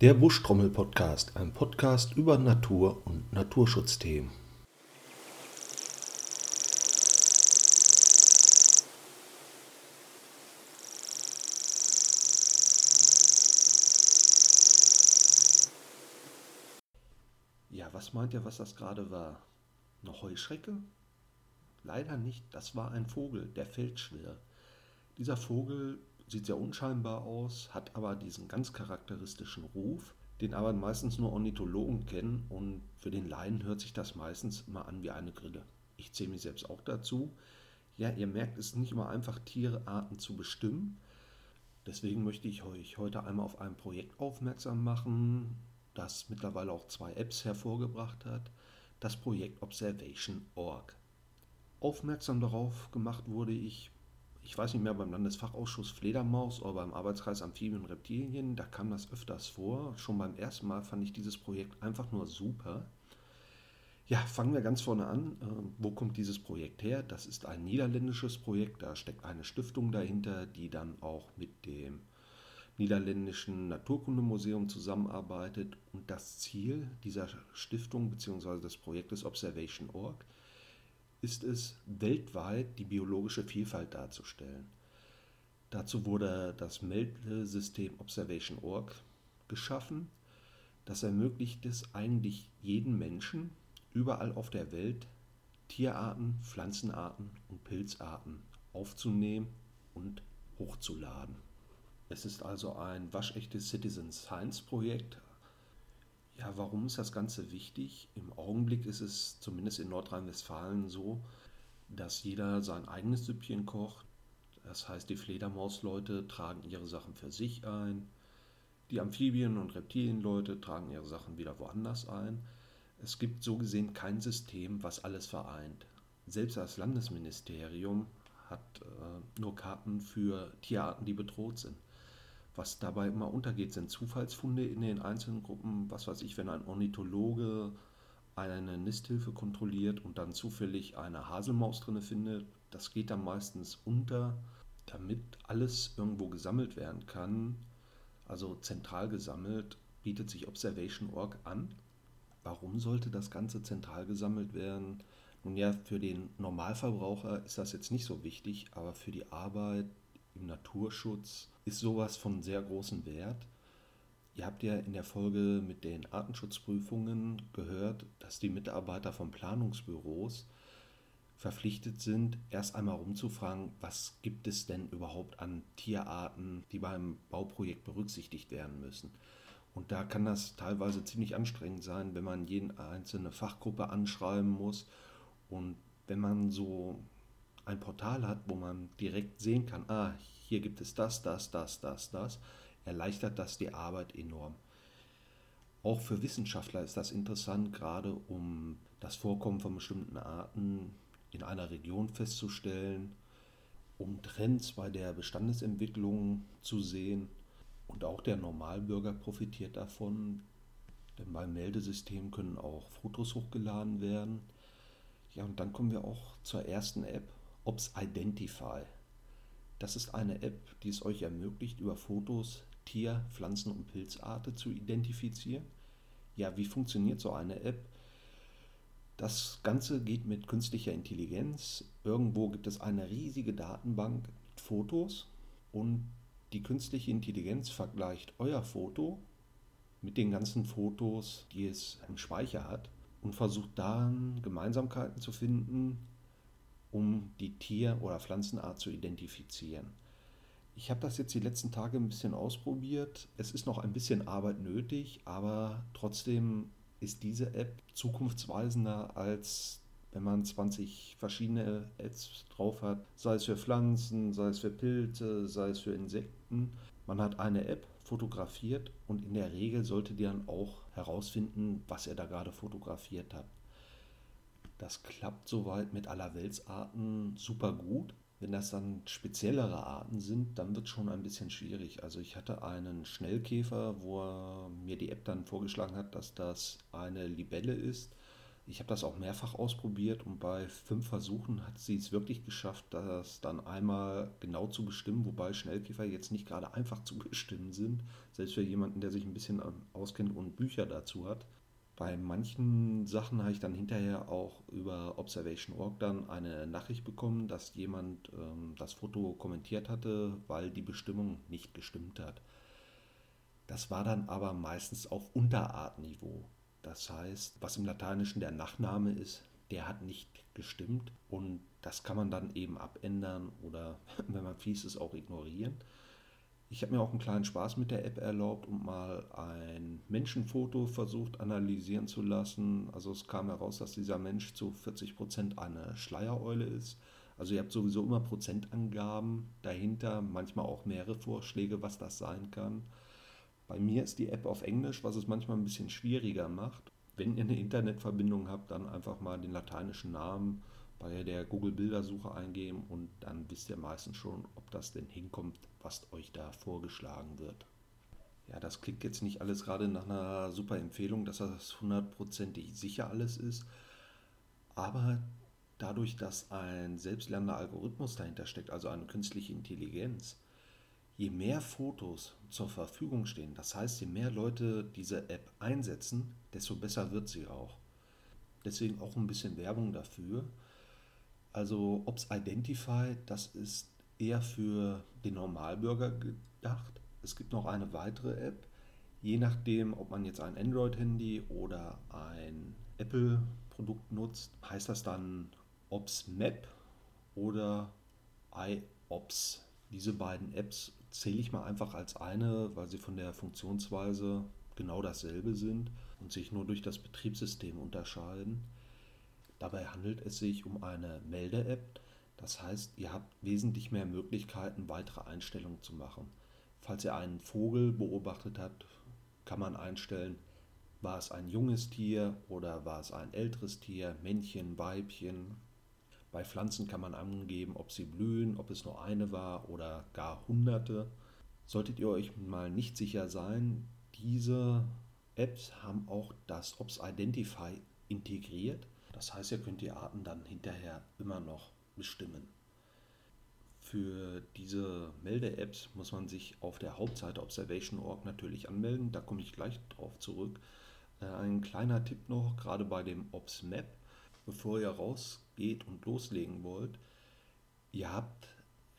Der Buschtrommel-Podcast, ein Podcast über Natur und Naturschutzthemen. Ja, was meint ihr, was das gerade war? Eine Heuschrecke? Leider nicht, das war ein Vogel, der Feldschwirr. Dieser Vogel sieht sehr unscheinbar aus, hat aber diesen ganz charakteristischen Ruf, den aber meistens nur Ornithologen kennen und für den Laien hört sich das meistens immer an wie eine Grille. Ich zähle mich selbst auch dazu. Ja, ihr merkt, es ist nicht immer einfach, Tierarten zu bestimmen. Deswegen möchte ich euch heute einmal auf ein Projekt aufmerksam machen, das mittlerweile auch zwei Apps hervorgebracht hat. Das Projekt Observation.org. Aufmerksam darauf gemacht wurde ich ich weiß nicht mehr, beim Landesfachausschuss Fledermaus oder beim Arbeitskreis Amphibien und Reptilien, da kam das öfters vor. Schon beim ersten Mal fand ich dieses Projekt einfach nur super. Ja, fangen wir ganz vorne an. Ähm, wo kommt dieses Projekt her? Das ist ein niederländisches Projekt, da steckt eine Stiftung dahinter, die dann auch mit dem Niederländischen Naturkundemuseum zusammenarbeitet. Und das Ziel dieser Stiftung bzw. des Projektes Observation.org ist es, weltweit die biologische Vielfalt darzustellen. Dazu wurde das Meldesystem Observation.org geschaffen. Das ermöglicht es eigentlich jeden Menschen überall auf der Welt Tierarten, Pflanzenarten und Pilzarten aufzunehmen und hochzuladen. Es ist also ein waschechtes Citizen Science Projekt, ja, warum ist das Ganze wichtig? Im Augenblick ist es zumindest in Nordrhein-Westfalen so, dass jeder sein eigenes Süppchen kocht. Das heißt, die Fledermausleute tragen ihre Sachen für sich ein. Die Amphibien- und Reptilienleute tragen ihre Sachen wieder woanders ein. Es gibt so gesehen kein System, was alles vereint. Selbst das Landesministerium hat äh, nur Karten für Tierarten, die bedroht sind. Was dabei immer untergeht, sind Zufallsfunde in den einzelnen Gruppen. Was weiß ich, wenn ein Ornithologe eine Nisthilfe kontrolliert und dann zufällig eine Haselmaus drin findet, das geht dann meistens unter, damit alles irgendwo gesammelt werden kann. Also zentral gesammelt bietet sich Observation.org an. Warum sollte das Ganze zentral gesammelt werden? Nun ja, für den Normalverbraucher ist das jetzt nicht so wichtig, aber für die Arbeit im Naturschutz ist sowas von sehr großem Wert. Ihr habt ja in der Folge mit den Artenschutzprüfungen gehört, dass die Mitarbeiter von Planungsbüros verpflichtet sind, erst einmal rumzufragen, was gibt es denn überhaupt an Tierarten, die beim Bauprojekt berücksichtigt werden müssen. Und da kann das teilweise ziemlich anstrengend sein, wenn man jede einzelne Fachgruppe anschreiben muss. Und wenn man so ein Portal hat, wo man direkt sehen kann, ah, hier gibt es das, das, das, das, das, erleichtert das die Arbeit enorm. Auch für Wissenschaftler ist das interessant, gerade um das Vorkommen von bestimmten Arten in einer Region festzustellen, um Trends bei der Bestandesentwicklung zu sehen. Und auch der Normalbürger profitiert davon, denn beim Meldesystem können auch Fotos hochgeladen werden. Ja, und dann kommen wir auch zur ersten App, Ops Identify. Das ist eine App, die es euch ermöglicht, über Fotos Tier-, Pflanzen- und Pilzarten zu identifizieren. Ja, wie funktioniert so eine App? Das Ganze geht mit künstlicher Intelligenz. Irgendwo gibt es eine riesige Datenbank mit Fotos und die künstliche Intelligenz vergleicht euer Foto mit den ganzen Fotos, die es im Speicher hat und versucht dann Gemeinsamkeiten zu finden, um die Tier- oder Pflanzenart zu identifizieren. Ich habe das jetzt die letzten Tage ein bisschen ausprobiert. Es ist noch ein bisschen Arbeit nötig, aber trotzdem ist diese App zukunftsweisender als wenn man 20 verschiedene Apps drauf hat, sei es für Pflanzen, sei es für Pilze, sei es für Insekten. Man hat eine App fotografiert und in der Regel sollte die dann auch herausfinden, was er da gerade fotografiert hat. Das klappt soweit mit aller Weltsarten super gut. Wenn das dann speziellere Arten sind, dann wird es schon ein bisschen schwierig. Also ich hatte einen Schnellkäfer, wo mir die App dann vorgeschlagen hat, dass das eine Libelle ist. Ich habe das auch mehrfach ausprobiert und bei fünf Versuchen hat sie es wirklich geschafft, das dann einmal genau zu bestimmen, wobei Schnellkäfer jetzt nicht gerade einfach zu bestimmen sind, selbst für jemanden, der sich ein bisschen auskennt und Bücher dazu hat. Bei manchen Sachen habe ich dann hinterher auch über Observation.org dann eine Nachricht bekommen, dass jemand ähm, das Foto kommentiert hatte, weil die Bestimmung nicht gestimmt hat. Das war dann aber meistens auf Unterartniveau. Das heißt, was im Lateinischen der Nachname ist, der hat nicht gestimmt und das kann man dann eben abändern oder, wenn man fies ist, auch ignorieren. Ich habe mir auch einen kleinen Spaß mit der App erlaubt und mal ein Menschenfoto versucht analysieren zu lassen. Also es kam heraus, dass dieser Mensch zu 40 Prozent eine Schleiereule ist. Also ihr habt sowieso immer Prozentangaben dahinter, manchmal auch mehrere Vorschläge, was das sein kann. Bei mir ist die App auf Englisch, was es manchmal ein bisschen schwieriger macht. Wenn ihr eine Internetverbindung habt, dann einfach mal den lateinischen Namen bei der Google Bildersuche eingeben und dann wisst ihr meistens schon, ob das denn hinkommt, was euch da vorgeschlagen wird. Ja, das klingt jetzt nicht alles gerade nach einer super Empfehlung, dass das hundertprozentig sicher alles ist, aber dadurch, dass ein selbstlernender Algorithmus dahinter steckt, also eine künstliche Intelligenz, je mehr Fotos zur Verfügung stehen, das heißt, je mehr Leute diese App einsetzen, desto besser wird sie auch. Deswegen auch ein bisschen Werbung dafür. Also Ops Identify, das ist eher für den Normalbürger gedacht. Es gibt noch eine weitere App, je nachdem, ob man jetzt ein Android-Handy oder ein Apple-Produkt nutzt, heißt das dann Ops Map oder iOps. Diese beiden Apps zähle ich mal einfach als eine, weil sie von der Funktionsweise genau dasselbe sind und sich nur durch das Betriebssystem unterscheiden. Dabei handelt es sich um eine Melde-App, das heißt, ihr habt wesentlich mehr Möglichkeiten, weitere Einstellungen zu machen. Falls ihr einen Vogel beobachtet habt, kann man einstellen, war es ein junges Tier oder war es ein älteres Tier, Männchen, Weibchen. Bei Pflanzen kann man angeben, ob sie blühen, ob es nur eine war oder gar hunderte. Solltet ihr euch mal nicht sicher sein, diese Apps haben auch das Ops Identify integriert. Das heißt, ihr könnt die Arten dann hinterher immer noch bestimmen. Für diese Melde-Apps muss man sich auf der Hauptseite Observation.org natürlich anmelden. Da komme ich gleich drauf zurück. Äh, ein kleiner Tipp noch, gerade bei dem Ops Map, bevor ihr rausgeht und loslegen wollt. Ihr habt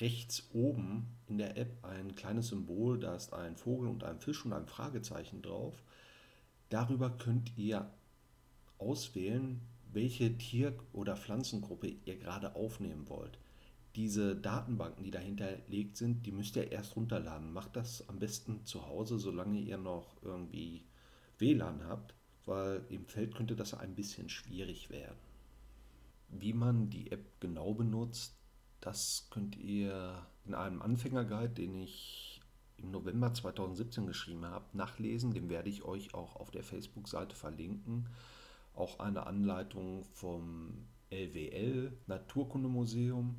rechts oben in der App ein kleines Symbol, da ist ein Vogel und ein Fisch und ein Fragezeichen drauf. Darüber könnt ihr auswählen, welche Tier- oder Pflanzengruppe ihr gerade aufnehmen wollt. Diese Datenbanken, die dahinter legt sind, die müsst ihr erst runterladen. Macht das am besten zu Hause, solange ihr noch irgendwie WLAN habt, weil im Feld könnte das ein bisschen schwierig werden. Wie man die App genau benutzt, das könnt ihr in einem Anfängerguide, den ich im November 2017 geschrieben habe, nachlesen. Den werde ich euch auch auf der Facebook-Seite verlinken auch eine Anleitung vom LWL Naturkundemuseum.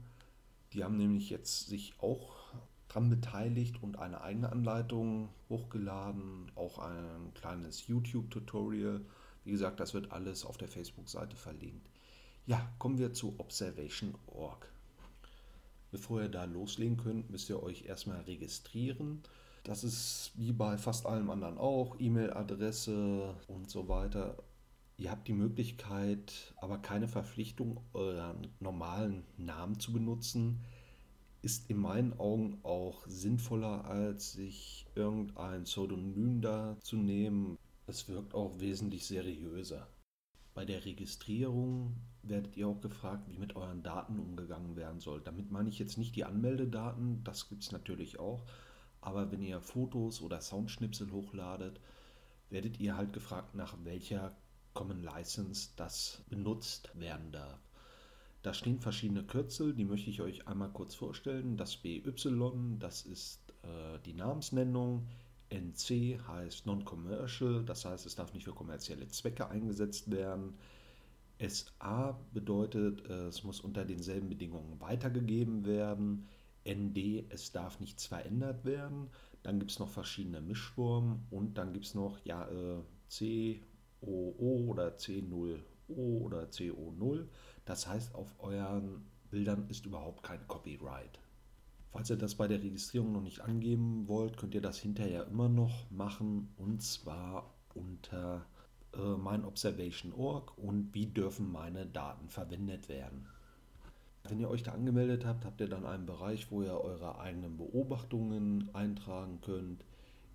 Die haben nämlich jetzt sich auch dran beteiligt und eine eigene Anleitung hochgeladen, auch ein kleines YouTube-Tutorial. Wie gesagt, das wird alles auf der Facebook-Seite verlinkt. Ja, kommen wir zu Observation.org. Bevor ihr da loslegen könnt, müsst ihr euch erstmal registrieren. Das ist wie bei fast allem anderen auch, E-Mail-Adresse und so weiter. Ihr habt die Möglichkeit, aber keine Verpflichtung, euren normalen Namen zu benutzen. Ist in meinen Augen auch sinnvoller, als sich irgendein Pseudonym da zu nehmen. Es wirkt auch wesentlich seriöser. Bei der Registrierung werdet ihr auch gefragt, wie mit euren Daten umgegangen werden soll. Damit meine ich jetzt nicht die Anmeldedaten, das gibt es natürlich auch. Aber wenn ihr Fotos oder Soundschnipsel hochladet, werdet ihr halt gefragt, nach welcher Common License das benutzt werden darf. Da stehen verschiedene Kürzel, die möchte ich euch einmal kurz vorstellen. Das BY, das ist äh, die Namensnennung. NC heißt Non-Commercial, das heißt, es darf nicht für kommerzielle Zwecke eingesetzt werden. SA bedeutet, äh, es muss unter denselben Bedingungen weitergegeben werden. ND, es darf nichts verändert werden. Dann gibt es noch verschiedene Mischformen und dann gibt es noch ja, äh, C, OO oder C0O oder CO0. Das heißt, auf euren Bildern ist überhaupt kein Copyright. Falls ihr das bei der Registrierung noch nicht angeben wollt, könnt ihr das hinterher immer noch machen und zwar unter äh, meinobservation.org und wie dürfen meine Daten verwendet werden. Wenn ihr euch da angemeldet habt, habt ihr dann einen Bereich, wo ihr eure eigenen Beobachtungen eintragen könnt.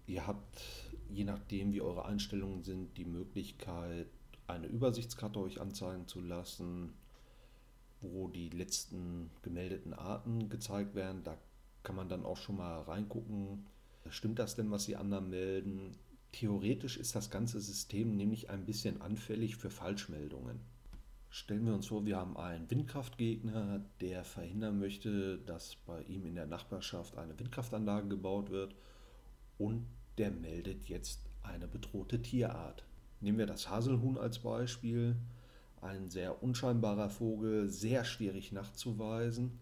Ihr habt, je nachdem wie eure Einstellungen sind, die Möglichkeit, eine Übersichtskarte euch anzeigen zu lassen, wo die letzten gemeldeten Arten gezeigt werden. Da kann man dann auch schon mal reingucken, stimmt das denn, was die anderen melden? Theoretisch ist das ganze System nämlich ein bisschen anfällig für Falschmeldungen. Stellen wir uns vor, wir haben einen Windkraftgegner, der verhindern möchte, dass bei ihm in der Nachbarschaft eine Windkraftanlage gebaut wird und der meldet jetzt eine bedrohte Tierart. Nehmen wir das Haselhuhn als Beispiel. Ein sehr unscheinbarer Vogel, sehr schwierig nachzuweisen.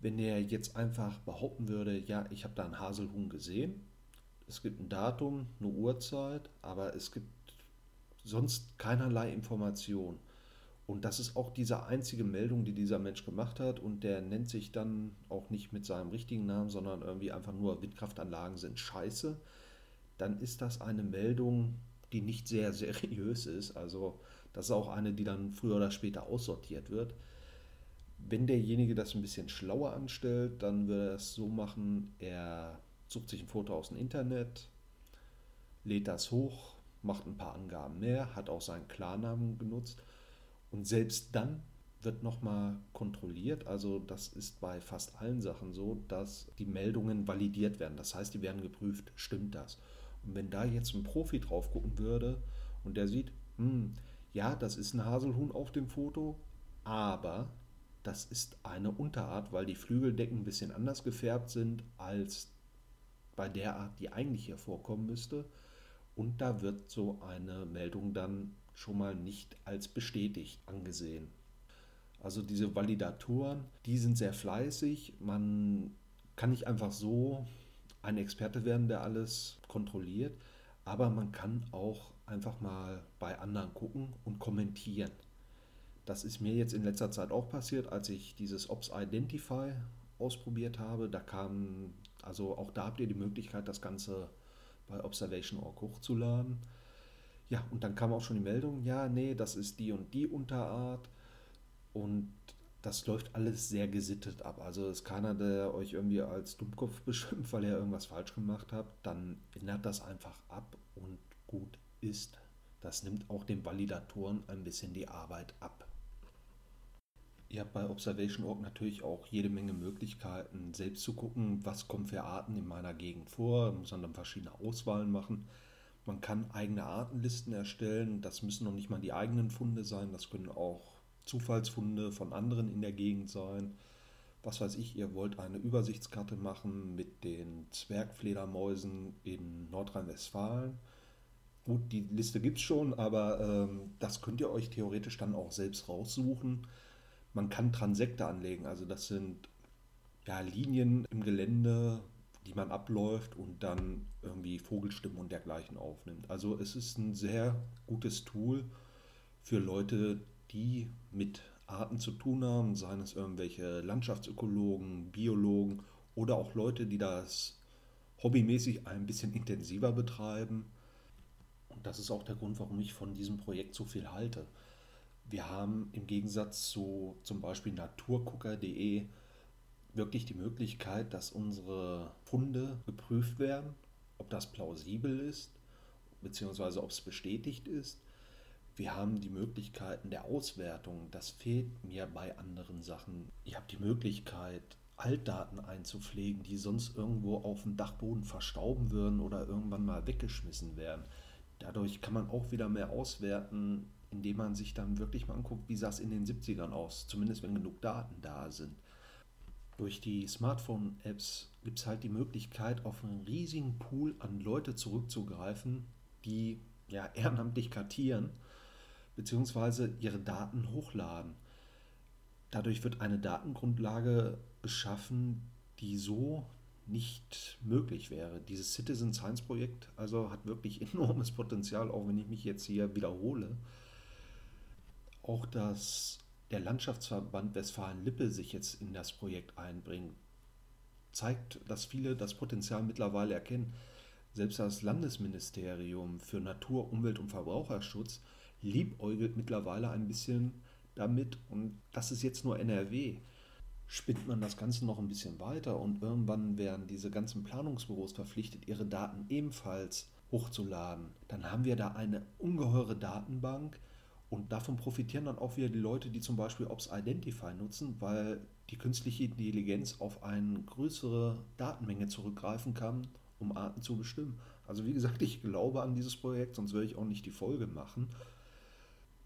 Wenn er jetzt einfach behaupten würde, ja, ich habe da ein Haselhuhn gesehen, es gibt ein Datum, eine Uhrzeit, aber es gibt sonst keinerlei Information. Und das ist auch diese einzige Meldung, die dieser Mensch gemacht hat. Und der nennt sich dann auch nicht mit seinem richtigen Namen, sondern irgendwie einfach nur Windkraftanlagen sind scheiße. Dann ist das eine Meldung, die nicht sehr seriös ist. Also das ist auch eine, die dann früher oder später aussortiert wird. Wenn derjenige das ein bisschen schlauer anstellt, dann würde er es so machen, er sucht sich ein Foto aus dem Internet, lädt das hoch, macht ein paar Angaben mehr, hat auch seinen Klarnamen genutzt und selbst dann wird nochmal kontrolliert. Also das ist bei fast allen Sachen so, dass die Meldungen validiert werden. Das heißt, die werden geprüft, stimmt das? Und wenn da jetzt ein Profi drauf gucken würde und der sieht, hm, ja, das ist ein Haselhuhn auf dem Foto, aber das ist eine Unterart, weil die Flügeldecken ein bisschen anders gefärbt sind als bei der Art, die eigentlich hier vorkommen müsste. Und da wird so eine Meldung dann schon mal nicht als bestätigt angesehen. Also diese Validatoren, die sind sehr fleißig. Man kann nicht einfach so ein Experte werden, der alles kontrolliert, aber man kann auch einfach mal bei anderen gucken und kommentieren. Das ist mir jetzt in letzter Zeit auch passiert, als ich dieses Ops Identify ausprobiert habe. Da kam, also auch da habt ihr die Möglichkeit, das Ganze bei Observation.org hochzuladen. Ja, und dann kam auch schon die Meldung, ja, nee, das ist die und die Unterart. Und das läuft alles sehr gesittet ab. Also ist keiner, der euch irgendwie als Dummkopf beschimpft, weil ihr irgendwas falsch gemacht habt. Dann ändert das einfach ab und gut ist. Das nimmt auch den Validatoren ein bisschen die Arbeit ab. Ihr habt bei Observation.org natürlich auch jede Menge Möglichkeiten, selbst zu gucken, was kommt für Arten in meiner Gegend vor. Man muss dann verschiedene Auswahlen machen. Man kann eigene Artenlisten erstellen. Das müssen noch nicht mal die eigenen Funde sein. Das können auch Zufallsfunde von anderen in der Gegend sein. Was weiß ich, ihr wollt eine Übersichtskarte machen mit den Zwergfledermäusen in Nordrhein-Westfalen. Gut, die Liste gibt es schon, aber ähm, das könnt ihr euch theoretisch dann auch selbst raussuchen. Man kann Transekte anlegen, also das sind ja, Linien im Gelände, die man abläuft und dann irgendwie Vogelstimmen und dergleichen aufnimmt. Also es ist ein sehr gutes Tool für Leute, die mit Arten zu tun haben, seien es irgendwelche Landschaftsökologen, Biologen oder auch Leute, die das hobbymäßig ein bisschen intensiver betreiben. Und das ist auch der Grund, warum ich von diesem Projekt so viel halte. Wir haben im Gegensatz zu zum Beispiel naturgucker.de wirklich die Möglichkeit, dass unsere Funde geprüft werden, ob das plausibel ist, beziehungsweise ob es bestätigt ist. Wir haben die Möglichkeiten der Auswertung, das fehlt mir bei anderen Sachen. Ihr habt die Möglichkeit, Altdaten einzupflegen, die sonst irgendwo auf dem Dachboden verstauben würden oder irgendwann mal weggeschmissen werden. Dadurch kann man auch wieder mehr auswerten, indem man sich dann wirklich mal anguckt, wie sah es in den 70ern aus, zumindest wenn genug Daten da sind. Durch die Smartphone-Apps gibt es halt die Möglichkeit, auf einen riesigen Pool an Leute zurückzugreifen, die ja ehrenamtlich kartieren bzw. ihre Daten hochladen. Dadurch wird eine Datengrundlage geschaffen, die so nicht möglich wäre. Dieses Citizen Science Projekt also hat wirklich enormes Potenzial, auch wenn ich mich jetzt hier wiederhole. Auch dass der Landschaftsverband Westfalen-Lippe sich jetzt in das Projekt einbringt, zeigt, dass viele das Potenzial mittlerweile erkennen. Selbst das Landesministerium für Natur, Umwelt und Verbraucherschutz liebäugelt mittlerweile ein bisschen damit und das ist jetzt nur NRW. Spinnt man das Ganze noch ein bisschen weiter und irgendwann werden diese ganzen Planungsbüros verpflichtet, ihre Daten ebenfalls hochzuladen. Dann haben wir da eine ungeheure Datenbank und davon profitieren dann auch wieder die Leute, die zum Beispiel Ops Identify nutzen, weil die künstliche Intelligenz auf eine größere Datenmenge zurückgreifen kann, um Arten zu bestimmen. Also wie gesagt, ich glaube an dieses Projekt, sonst würde ich auch nicht die Folge machen.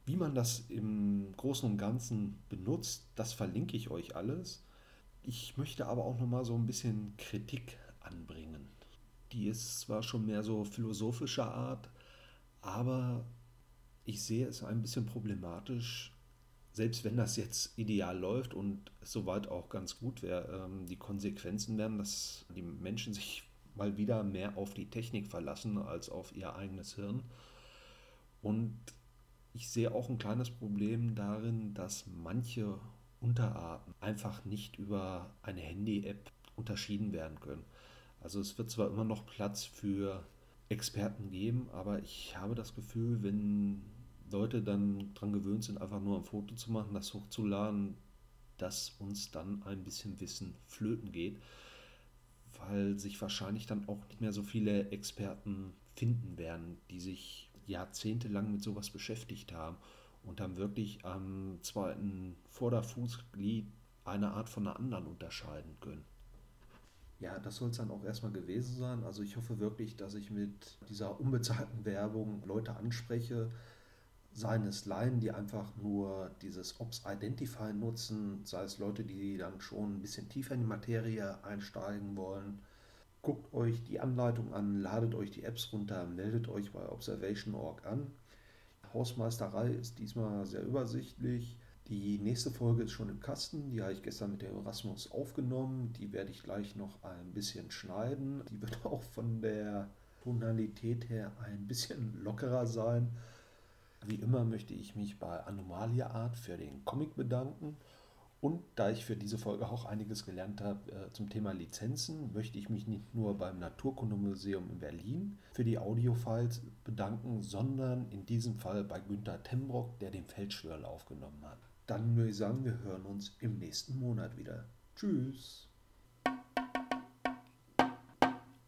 Wie man das im Großen und Ganzen benutzt, das verlinke ich euch alles. Ich möchte aber auch noch mal so ein bisschen Kritik anbringen. Die ist zwar schon mehr so philosophischer Art, aber ich sehe es ein bisschen problematisch, selbst wenn das jetzt ideal läuft und soweit auch ganz gut wäre, ähm, die Konsequenzen werden, dass die Menschen sich mal wieder mehr auf die Technik verlassen als auf ihr eigenes Hirn. Und ich sehe auch ein kleines Problem darin, dass manche Unterarten einfach nicht über eine Handy-App unterschieden werden können. Also es wird zwar immer noch Platz für Experten geben, aber ich habe das Gefühl, wenn Leute dann daran gewöhnt sind, einfach nur ein Foto zu machen, das hochzuladen, dass uns dann ein bisschen Wissen flöten geht, weil sich wahrscheinlich dann auch nicht mehr so viele Experten finden werden, die sich jahrzehntelang mit sowas beschäftigt haben und dann wirklich am zweiten Vorderfußglied eine Art von einer anderen unterscheiden können. Ja, das soll es dann auch erstmal gewesen sein. Also ich hoffe wirklich, dass ich mit dieser unbezahlten Werbung Leute anspreche, seien es Laien, die einfach nur dieses Ops Identify nutzen, sei es Leute, die dann schon ein bisschen tiefer in die Materie einsteigen wollen Guckt euch die Anleitung an, ladet euch die Apps runter, meldet euch bei Observation.org an. Hausmeisterei ist diesmal sehr übersichtlich. Die nächste Folge ist schon im Kasten. Die habe ich gestern mit dem Erasmus aufgenommen. Die werde ich gleich noch ein bisschen schneiden. Die wird auch von der Tonalität her ein bisschen lockerer sein. Wie immer möchte ich mich bei Anomalia Art für den Comic bedanken und da ich für diese Folge auch einiges gelernt habe äh, zum Thema Lizenzen, möchte ich mich nicht nur beim Naturkundemuseum in Berlin für die Audiofiles bedanken, sondern in diesem Fall bei Günter Tembrock, der den Feldschwörl aufgenommen hat. Dann würde ich sagen, wir hören uns im nächsten Monat wieder. Tschüss.